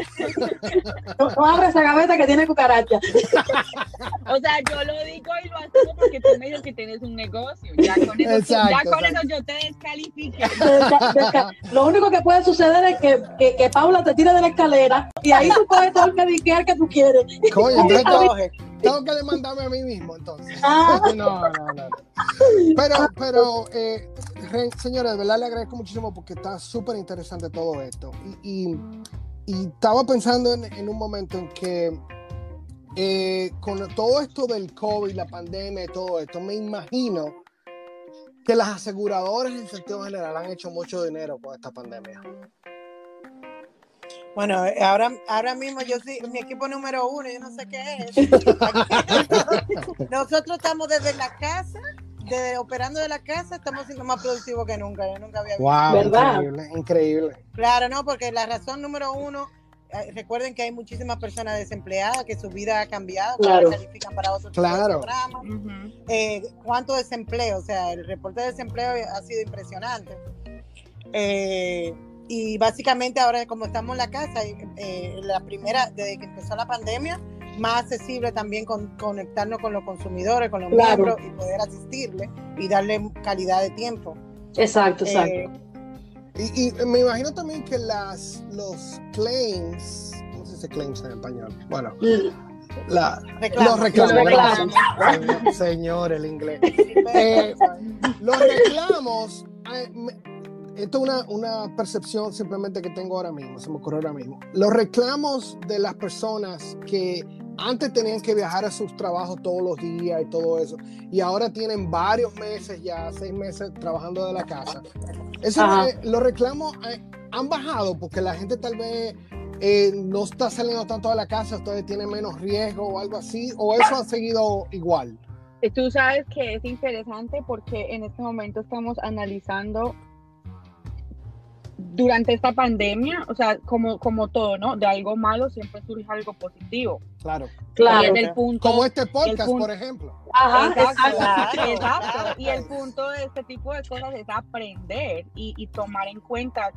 No, no abre esa gaveta que tiene cucaracha. O sea, yo lo digo y lo asumo porque tú me dices que tienes un negocio. Ya con eso, Exacto, ya con eso yo te descalifique. Desca- desca- Lo único que puede suceder es que, que, que Paula te tire de la escalera y ahí tú coges todo el Medicare que tú quieres. Coño, entonces tengo, que demandarme a mí mismo, entonces. Ah. No, no, no. Pero, pero, eh, de verdad le agradezco muchísimo porque está súper interesante todo esto. Y, y- y estaba pensando en, en un momento en que eh, con todo esto del COVID, la pandemia y todo esto, me imagino que las aseguradoras en sentido general han hecho mucho dinero con esta pandemia. Bueno, ahora, ahora mismo yo soy mi equipo número uno, yo no sé qué es. Nosotros estamos desde la casa, desde operando de la casa, estamos siendo más productivos que nunca. Yo nunca había visto. Wow, ¿Verdad? increíble, increíble. Claro, no, porque la razón número uno, recuerden que hay muchísimas personas desempleadas, que su vida ha cambiado, Claro. califican para otros Claro. programas. Eh, ¿Cuánto desempleo? O sea, el reporte de desempleo ha sido impresionante. Eh, y básicamente ahora como estamos en la casa, eh, la primera, desde que empezó la pandemia, más accesible también con, conectarnos con los consumidores, con los Claro. miembros y poder asistirles y darle calidad de tiempo. Exacto, exacto. Y, y me imagino también que las, los claims, no sé si claims en español, bueno, La- los reclamos. Los reclamos. Señor, señor, el inglés. Eh, los reclamos, eh, me- esto es una, una percepción simplemente que tengo ahora mismo, se me ocurrió ahora mismo. Los reclamos de las personas que antes tenían que viajar a sus trabajos todos los días y todo eso, y ahora tienen varios meses ya, seis meses trabajando de la casa. Eso, eh, los reclamos eh, han bajado porque la gente tal vez eh, no está saliendo tanto de la casa, ustedes tienen menos riesgo o algo así, o eso ha seguido igual. Tú sabes que es interesante porque en este momento estamos analizando durante esta pandemia, o sea, como, como todo, ¿no? De algo malo siempre surge algo positivo. Claro. Claro. Y el punto, Como este podcast, punto- por ejemplo. Ajá, Exacto, exacto. Claro, exacto. claro. Y el punto de este tipo de cosas es aprender y, y tomar en cuenta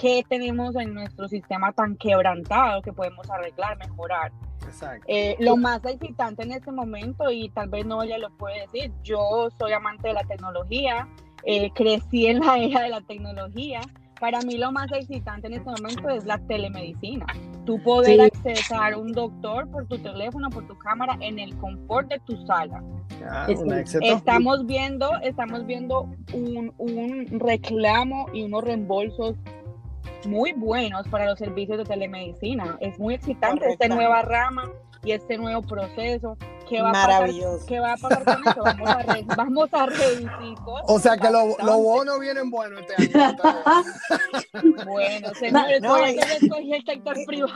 qué tenemos en nuestro sistema tan quebrantado que podemos arreglar, mejorar. Exacto. Eh, lo más excitante en este momento, y tal vez no ella lo puede decir, yo soy amante de la tecnología, eh, crecí en la era de la tecnología. Para mí lo más excitante en este momento es la telemedicina. Tú poder Sí. accesar a un doctor por tu teléfono, por tu cámara, en el confort de tu sala. Ah, Es- un éxito. Estamos viendo, estamos viendo un, un reclamo y unos reembolsos muy buenos para los servicios de telemedicina. Es muy excitante esta nueva rama y este nuevo proceso. ¿Qué va a pasar? Maravilloso. ¿Qué va a pasar con eso? Vamos a, re- vamos a reducir cosas. O sea que los bonos vienen buenos este año. Bueno, señores, No, por eso escogí el sector privado.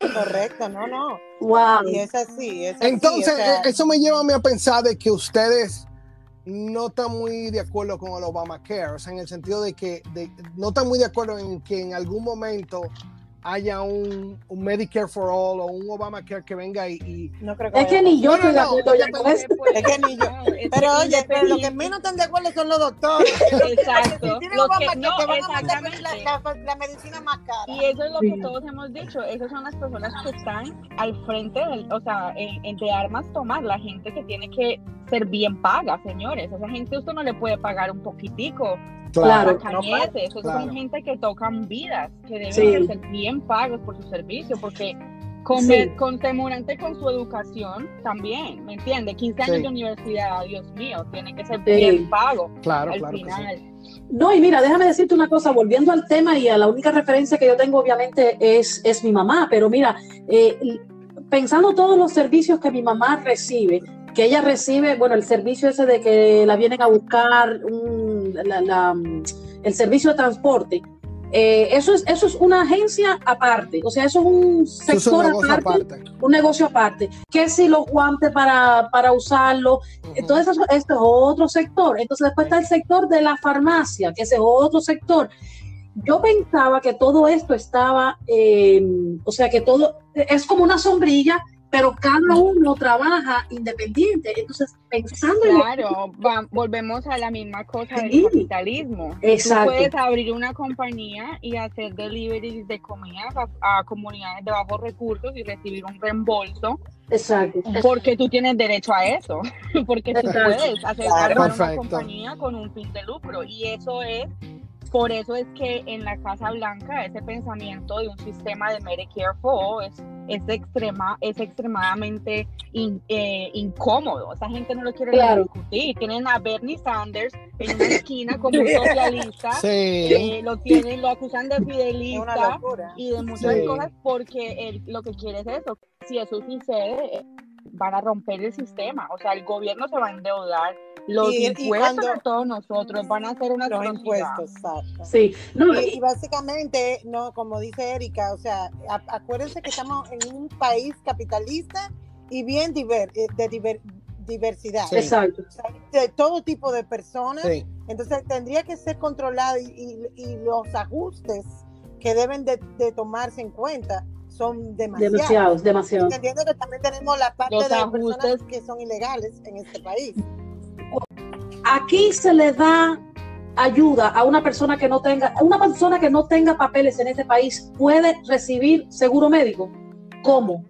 Correcto, no, no. Wow. Y es así, es así, Entonces, o sea, eh, eso me lleva a mí a pensar de que ustedes no están muy de acuerdo con el Obamacare, o sea, en el sentido de que de- no están muy de acuerdo en que en algún momento haya un, un Medicare for All o un Obamacare que venga y, y- no creo que Es que a ni yo No, estoy de acuerdo ya con eso. Es que ni yo. Pero oye, pero lo que menos están de acuerdo son los doctores. Exacto. Si tienen Lo que, no, te van a mandar la, exactamente. la- la medicina más cara. Y eso es lo Sí. que todos hemos dicho, esas son las personas que están al frente, del, o sea, en, en de armas tomar, la gente que tiene que ser bien paga, señores. Esa gente usted no le puede pagar un poquitico Claro. cañeces. Esos Claro. son gente que tocan vidas, que deben Sí. de ser bien pagos por su servicio, porque con, Sí. contemorante con su educación también, ¿me entiende? 15 años Sí. de universidad, Dios mío, tiene que ser Sí. bien pago claro, al claro final. No, y mira, déjame decirte una cosa, volviendo al tema y a la única referencia que yo tengo obviamente es, es mi mamá, pero mira, eh, pensando todos los servicios que mi mamá recibe, que ella recibe, bueno, el servicio ese de que la vienen a buscar, un- la- la, el servicio de transporte, eh, eso, es, eso es una agencia aparte, o sea, eso es un Eso es un sector aparte, aparte. un negocio aparte, que si los guantes para, para usarlo, entonces, esto es otro sector. Entonces, después está el sector de la farmacia, que ese es otro sector. Yo pensaba que todo esto estaba, eh, o sea, que todo es como una sombrilla, pero cada uno trabaja independiente. Entonces, pensando en Claro, va- volvemos a la misma cosa del Sí. capitalismo. Exacto. Tú puedes abrir una compañía y hacer deliveries de comidas a, a comunidades de bajos recursos y recibir un reembolso Exacto. porque tú tienes derecho a eso, porque tú Exacto. puedes hacer Claro. una compañía con un fin de lucro y eso es por eso es que en la Casa Blanca ese pensamiento de un sistema de Medicare for All es, es, extrema, es extremadamente in- eh, incómodo. Esa gente no lo quiere Claro. discutir. Tienen a Bernie Sanders en una esquina como un socialista. Sí. eh, lo tienen, lo acusan de fidelista y de muchas Sí. cosas porque él lo que quiere es eso. Si eso sucede, van a romper el sistema. O sea, el gobierno se va a endeudar, los Y- y impuestos cuando- de todos nosotros van a ser una Los atrocidad. impuestos, exacto. Sí. No, Y, y- y básicamente, no, como dice Erika, o sea, a- acuérdense que estamos en un país capitalista y bien diver- eh, de diver- diversidad. Sí. exacto. O sea, de todo tipo de personas. Sí. Entonces tendría que ser controlado y, y- y los ajustes que deben de, de tomarse en cuenta son demasiados. Demasiados, demasiado. Entiendo que también tenemos la parte Los de ajustes. personas que son ilegales en este país. Aquí se le da ayuda a una persona que no tenga, a una persona que no tenga papeles en este país puede recibir seguro médico. ¿Cómo?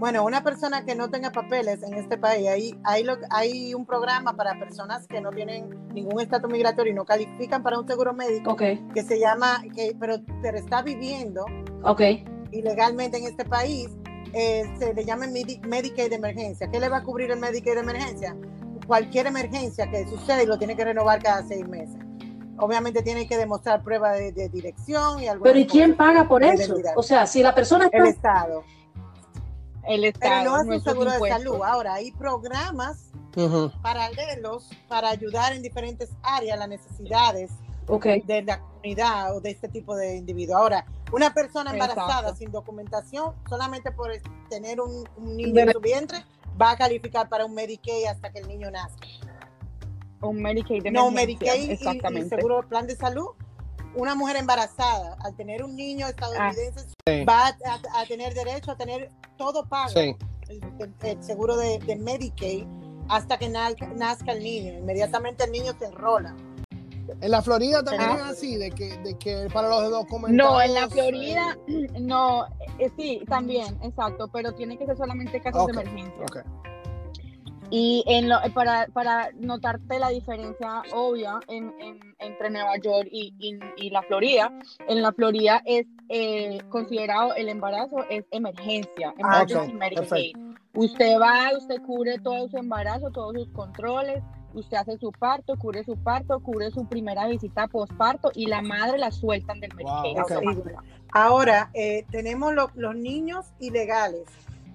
Bueno, una persona que no tenga papeles en este país, hay, hay, lo- hay un programa para personas que no tienen ningún estatus migratorio y no califican para un seguro médico que se llama, que, pero, pero está viviendo ok, ilegalmente en este país, eh, se le llama Medi- Medicaid de emergencia. ¿Qué le va a cubrir el Medicaid de emergencia? Cualquier emergencia que suceda y lo tiene que renovar cada seis meses. Obviamente tiene que demostrar prueba de, de dirección y algo. Pero ¿y quién paga por eso? O sea, si la persona El está... Estado. El Pero Estado, no es un nuestros seguro de salud. Ahora, hay programas paralelos para ayudar en diferentes áreas las necesidades de la comunidad o de este tipo de individuo. Ahora, una persona embarazada Exacto. sin documentación, solamente por tener un, un niño en su vientre, va a calificar para un Medicaid hasta que el niño nazca. Un Medicaid de No, Medicaid y- y, exactamente. seguro plan de salud. Una mujer embarazada, al tener un niño estadounidense, Sí. va a, a tener derecho a tener todo pago. Sí. el, el- el seguro de, de Medicaid hasta que nazca, nazca el niño. Inmediatamente el niño se enrola. En la Florida también Ajá. es así, de que, de que para los documentados. No, en la eh, Florida, no, eh, sí, también, exacto, pero tiene que ser solamente casos Ok, de emergencia. ok. Y en lo- para, para notarte la diferencia obvia en, en- entre Nueva York y, y- y la Florida, en la Florida es eh, considerado el embarazo es emergencia, Ah, emergency ok, Medicaid. Usted va, usted cubre todo su embarazo, todos sus controles, usted hace su parto, cubre su parto, cubre su primera visita posparto y la madre la sueltan del Medicaid. automático. Ahora, eh, tenemos lo- los niños ilegales.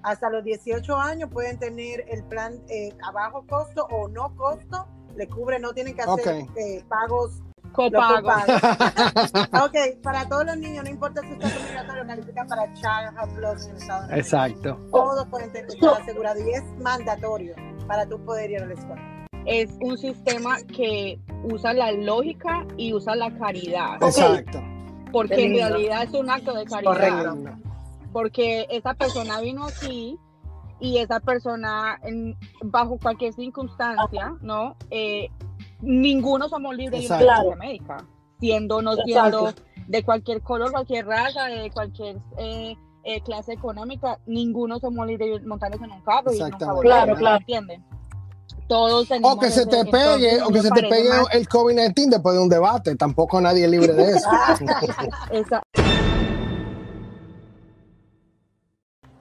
Hasta los 18 años pueden tener el plan eh, a bajo costo o no costo. Le cubre, no tienen que hacer eh, pagos. Copago. ok, para todos los niños, no importa si está migratorio, califican para Child Health Plus en Estados Unidos. Exacto. Todos pueden tener estar asegurados y es mandatorio para tú poder ir a la escuela. es un sistema que usa la lógica y usa la caridad, Exacto. porque en realidad es un acto de caridad, Correcto. Porque esa persona vino aquí y esa persona en- bajo cualquier circunstancia, ¿no? Eh, ninguno somos libres de Exacto. licencia médica, siendo no Exacto. siendo de cualquier color, cualquier raza, de cualquier eh, eh, clase económica, ninguno somos libres de montarnos en un carro y Claro, claro. ¿entienden? Todos O que se te pegue, o que se te pegue más- el COVID-19 después de un debate. Tampoco nadie es libre de eso. esa-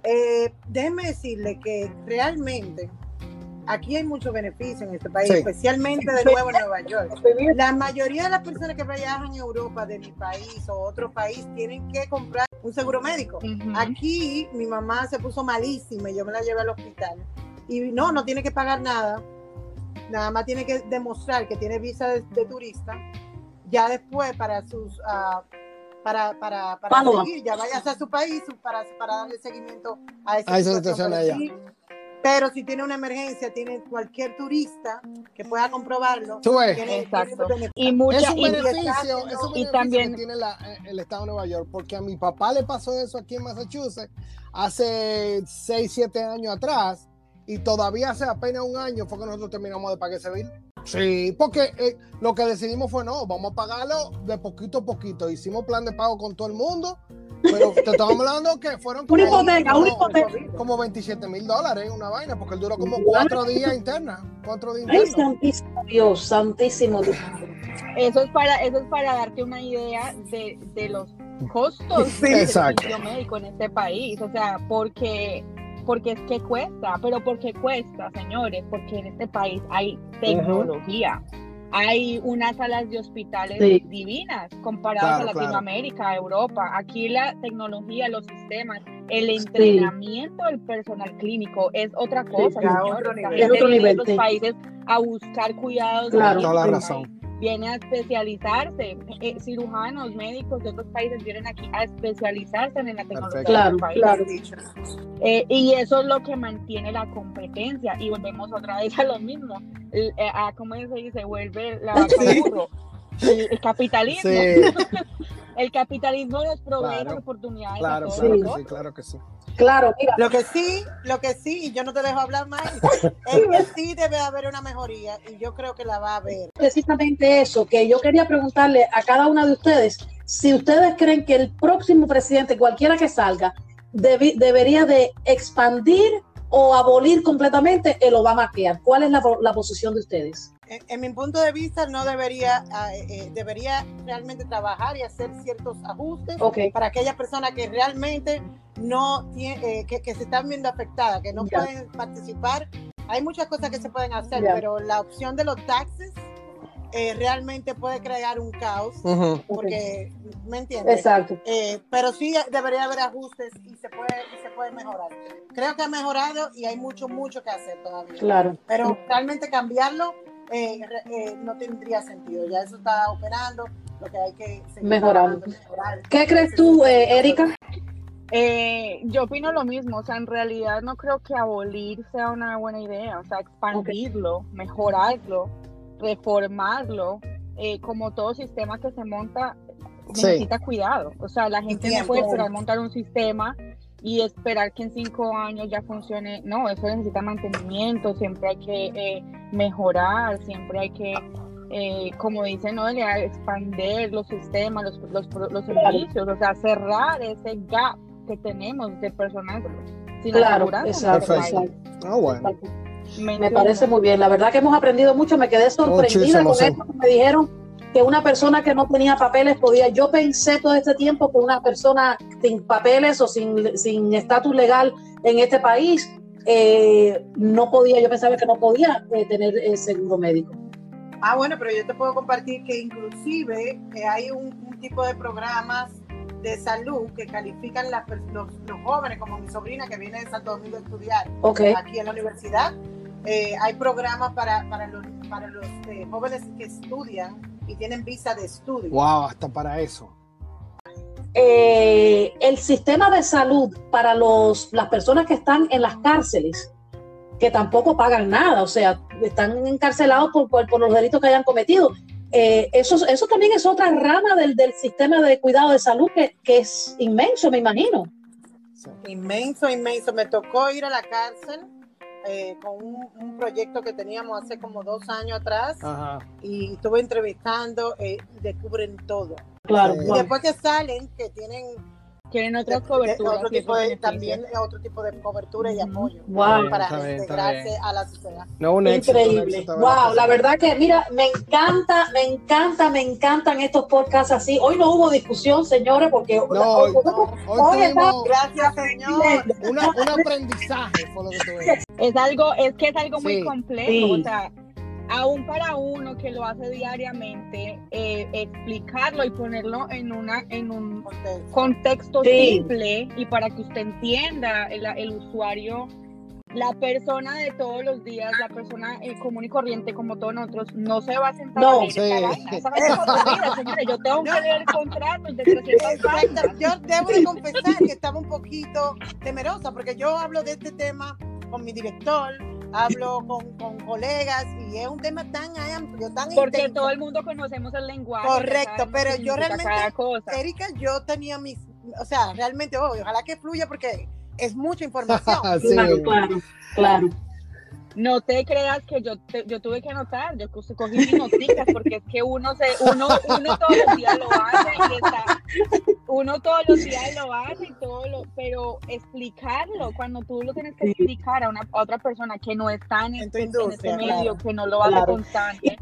Eh, déjeme decirle que realmente aquí hay muchos beneficios en este país, Sí. especialmente de nuevo en Nueva York. La mayoría de las personas que viajan a Europa de mi país o otro país tienen que comprar un seguro médico. Aquí mi mamá se puso malísima y yo me la llevé al hospital. Y no, no tiene que pagar nada. Nada más tiene que demostrar que tiene visa de, de turista. Ya después para sus ah, para, para, para seguir, ya vayas a su país para, para darle seguimiento a esa, A esa situación. situación Pero allá. sí, Pero si tiene una emergencia, tiene cualquier turista que pueda comprobarlo. Tú ves. tiene- Exacto. tiene- Y mucha, Es un y- beneficio, es un beneficio también- que tiene la- eh, el estado de Nueva York, porque a mi papá le pasó eso aquí en Massachusetts hace 6, 7 años atrás, y todavía hace apenas un año fue que nosotros terminamos de pagar ese bill. Sí, porque eh, lo que decidimos fue no, vamos a pagarlo de poquito a poquito. Hicimos plan de pago con todo el mundo, pero te estamos hablando que fueron como, Una hipoteca, una como- hipoteca. como 27 mil dólares una vaina, porque él duró como cuatro días interna. Cuatro días Ay, interna. santísimo Dios, santísimo Dios. eso es para eso es para darte una idea de, de los costos Sí, del exacto. servicio médico en este país, o sea, porque porque es que cuesta, pero porque cuesta, señores, porque en este país hay tecnología. Hay unas salas de hospitales Sí. divinas comparadas Claro, a. Latinoamérica, Europa. Aquí la tecnología, los sistemas, el entrenamiento del personal clínico es otra cosa. ya, señores. otro nivel. Es otro nivel, otros sí. países a buscar cuidados. Claro. Toda la razón. Viene a especializarse. Eh, cirujanos, médicos de otros países vienen aquí a especializarse en la tecnología Claro, país. claro. Eh, y eso es lo que mantiene la competencia. Y volvemos otra vez a lo mismo. Eh, a, ¿Cómo se dice? Vuelve la burro. El, el capitalismo. Sí, El capitalismo nos provee Claro. oportunidades claro, a todos claro que sí, claro que sí. Claro, mira, Lo que sí, lo que sí, y yo no te dejo hablar más, es que sí debe haber una mejoría y yo creo que la va a haber. precisamente eso, que yo quería preguntarle a cada una de ustedes si ustedes creen que el próximo presidente, cualquiera que salga, debi- debería de expandir o abolir completamente el Obamacare. ¿Cuál es la, la posición de ustedes? En, en mi punto de vista no debería, ah, eh, eh, debería realmente trabajar y hacer ciertos ajustes Ok. para aquellas personas que realmente no tienen, que, que se están viendo afectadas, que no Ya. pueden participar. Hay muchas cosas que se pueden hacer, Ya. pero la opción de los taxes eh, realmente puede crear un caos, Ujú. porque, ¿me entiendes? Exacto. Eh, pero sí debería haber ajustes y se puede y se puede mejorar. Creo que ha mejorado y hay mucho mucho que hacer todavía. Claro. Pero realmente cambiarlo eh, eh, no tendría sentido. Ya eso está operando. Lo que hay que seguir Mejorando. mejorar. ¿Qué crees tú, eh, Erika? Eh, yo opino lo mismo, o sea, en realidad no creo que abolir sea una buena idea, o sea, expandirlo, mejorarlo, reformarlo, eh, como todo sistema que se monta Sí. necesita cuidado, o sea, la gente no puede esperar montar un sistema y esperar que en cinco años ya funcione, no, eso necesita mantenimiento, siempre hay que eh, mejorar, siempre hay que, eh, como dice Noelia, expandir los sistemas, los, los, pro- los servicios, o sea, cerrar ese gap que tenemos de personas sin Claro, exacto. Ah, bueno. Me parece muy bien. La verdad que hemos aprendido mucho. Me quedé sorprendida Muchísimo, con sí. esto que me dijeron que una persona que no tenía papeles podía. Yo pensé todo este tiempo que una persona sin papeles o sin sin estatus legal en este país eh, no podía. Yo pensaba que no podía eh, tener eh, seguro médico. Ah, bueno, pero yo te puedo compartir que inclusive eh, hay un, un tipo de programas de salud que califican las los, los jóvenes, como mi sobrina que viene de Santo Domingo a estudiar Ok. aquí en la universidad. Eh, hay programas para, para los, para los eh, jóvenes que estudian y tienen visa de estudio. Wow, hasta para eso. Eh, el sistema de salud para los, las personas que están en las cárceles, que tampoco pagan nada, o sea, están encarcelados por, por, por los delitos que hayan cometido. Eh, eso, eso también es otra rama del, del sistema de cuidado de salud que, que es inmenso, me imagino. Sí. Inmenso, inmenso. Me tocó ir a la cárcel eh, con un, un proyecto que teníamos hace como dos años atrás Ajá. y estuve entrevistando, eh, descubren todo. Claro. Y wow. después que salen, que tienen Quieren otras coberturas. otro tipo de, también otro tipo de cobertura y apoyo Wow. para integrarse a la sociedad. No, un éxito, un Increíble. éxito, Wow, la verdad que, mira, me encanta, me encanta, me encantan estos podcasts así. Hoy no hubo discusión, señores, porque No, hoy- hoy, hoy hoy está- tuvimos Gracias, Señor. una- un aprendizaje, fue lo que tuvimos. Es algo, es que es algo muy complejo, Sí. o sea, aún para uno que lo hace diariamente, eh, explicarlo y ponerlo en una, en un Contexto. contexto Sí. simple y para que usted entienda el, el usuario, la persona de todos los días, la persona eh, común y corriente como todos nosotros, no se va a sentar No, a leer sí. señores. Yo tengo que leer contratos de 300 Exacto. páginas. Yo debo de confesar que estaba un poquito temerosa porque yo hablo de este tema con mi director, hablo con, con colegas y es un tema tan amplio, tan Porque intenso. todo el mundo conocemos el lenguaje. Correcto, pero yo realmente- cosa. Erika, yo tenía mis, o sea, realmente, oh, ojalá que fluya porque es mucha información. Sí. Claro, claro, claro. No te creas que yo te- yo tuve que anotar, yo co- cogí mis notitas porque es que uno se uno uno todos los días lo hace y está uno todos los días lo hace y todo lo pero explicarlo cuando tú lo tienes que explicar a una a otra persona que no está en este, en este medio, claro. que no lo hace Claro. constante.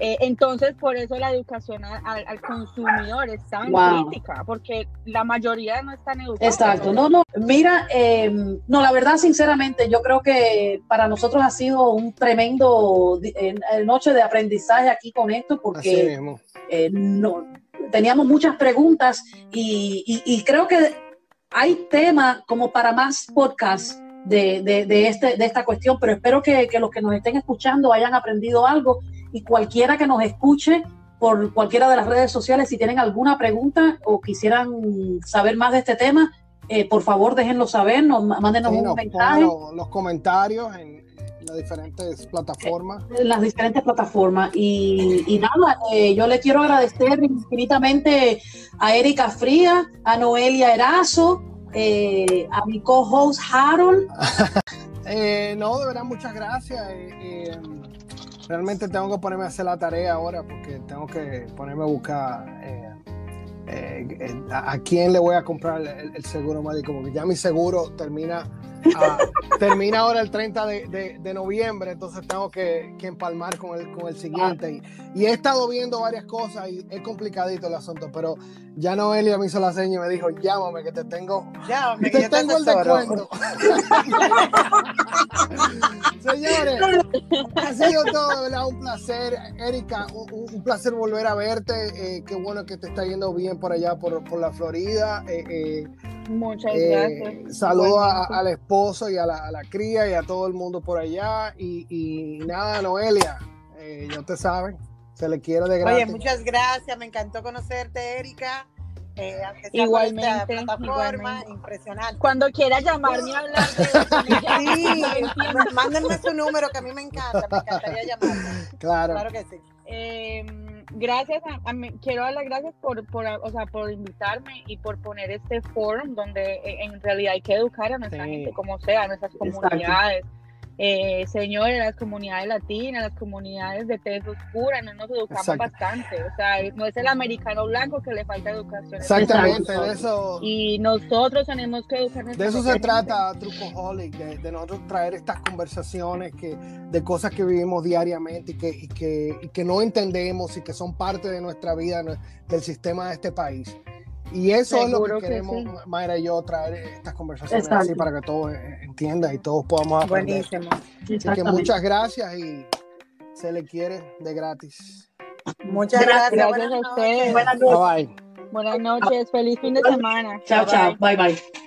eh, entonces, por eso la educación al, consumidor es tan Wow. crítica, porque la mayoría no están educados. Exacto, no, no, mira, eh, no, la verdad, sinceramente, yo creo que para nosotros ha sido un tremendo eh, noche de aprendizaje aquí con esto, Así porque mismo. eh, no, teníamos muchas preguntas y, y- y creo que hay tema como para más podcasts de, de- de este, de esta cuestión, pero espero que, que los que nos estén escuchando hayan aprendido algo y cualquiera que nos escuche por cualquiera de las redes sociales, si tienen alguna pregunta o quisieran saber más de este tema, eh, por favor déjenlo saber, nos, mándenos Sí, un nos mensaje. los, los comentarios en las diferentes plataformas. las diferentes plataformas. Y, y nada, eh, yo le quiero agradecer infinitamente a Erika Fría, a Noelia Erazo, eh, a mi co-host Harold. Eh, no, de verdad, muchas gracias. Eh, realmente tengo que ponerme a hacer la tarea ahora porque tengo que ponerme a buscar eh, eh, a, a quién le voy a comprar el, el seguro médico, porque ya mi seguro termina Ah, termina ahora el 30 de, de- de noviembre, entonces tengo que, que empalmar con el, con el siguiente. Y, y he estado viendo varias cosas y es complicadito el asunto, pero ya Noelia me hizo la seña y me dijo, llámame que te tengo, Ya, me te te tengo el asesoro. descuento. Señores, ha sido todo, de ¿verdad? Un placer. Erika, un, placer volver a verte. Eh, qué bueno que te está yendo bien por allá, por, por la Florida. Eh, eh, Muchas eh, gracias. saludo a- Igualmente. al esposo y a la, a la cría y a todo el mundo por allá. Y, y nada, Noelia, eh, ya te saben, se le quiere de gratis. Oye, muchas gracias, me encantó conocerte, Erika. Eh, Igualmente, esta plataforma, igualmente. impresionante. Cuando quiera llamarme a hablar de Sí, mándenme su número que a mí me encanta, me encantaría llamarla. Claro, Claro que sí. Eh, gracias a, a mí- quiero dar las gracias por, por, o sea, por invitarme y por poner este forum donde eh, en realidad hay que educar a nuestra Sí. gente como sea, a nuestras Exacto. Eh, señores, las comunidades latinas, las comunidades de tez oscura, no nos educamos Exacto. bastante. O sea, no es el americano blanco que le falta educación. exactamente, de eso, Y nosotros tenemos que educar de eso se trata Trucoholic, de, de nosotros traer estas conversaciones que, de cosas que vivimos diariamente y que, y, que, y que no entendemos y que son parte de nuestra vida, del sistema de este país. Y eso es lo que que queremos, sí. Mayra y yo, traer estas conversaciones Exacto. así para que todos entiendan y todos podamos aprender. Buenísimo. Así que muchas gracias y se le quiere de gratis. Muchas Gracias. gracias. Gracias buenas a ustedes. noches. Buenas Bye noches. bye. Buenas noches, feliz fin de semana. Chao, Bye, chao. bye. Bye, bye.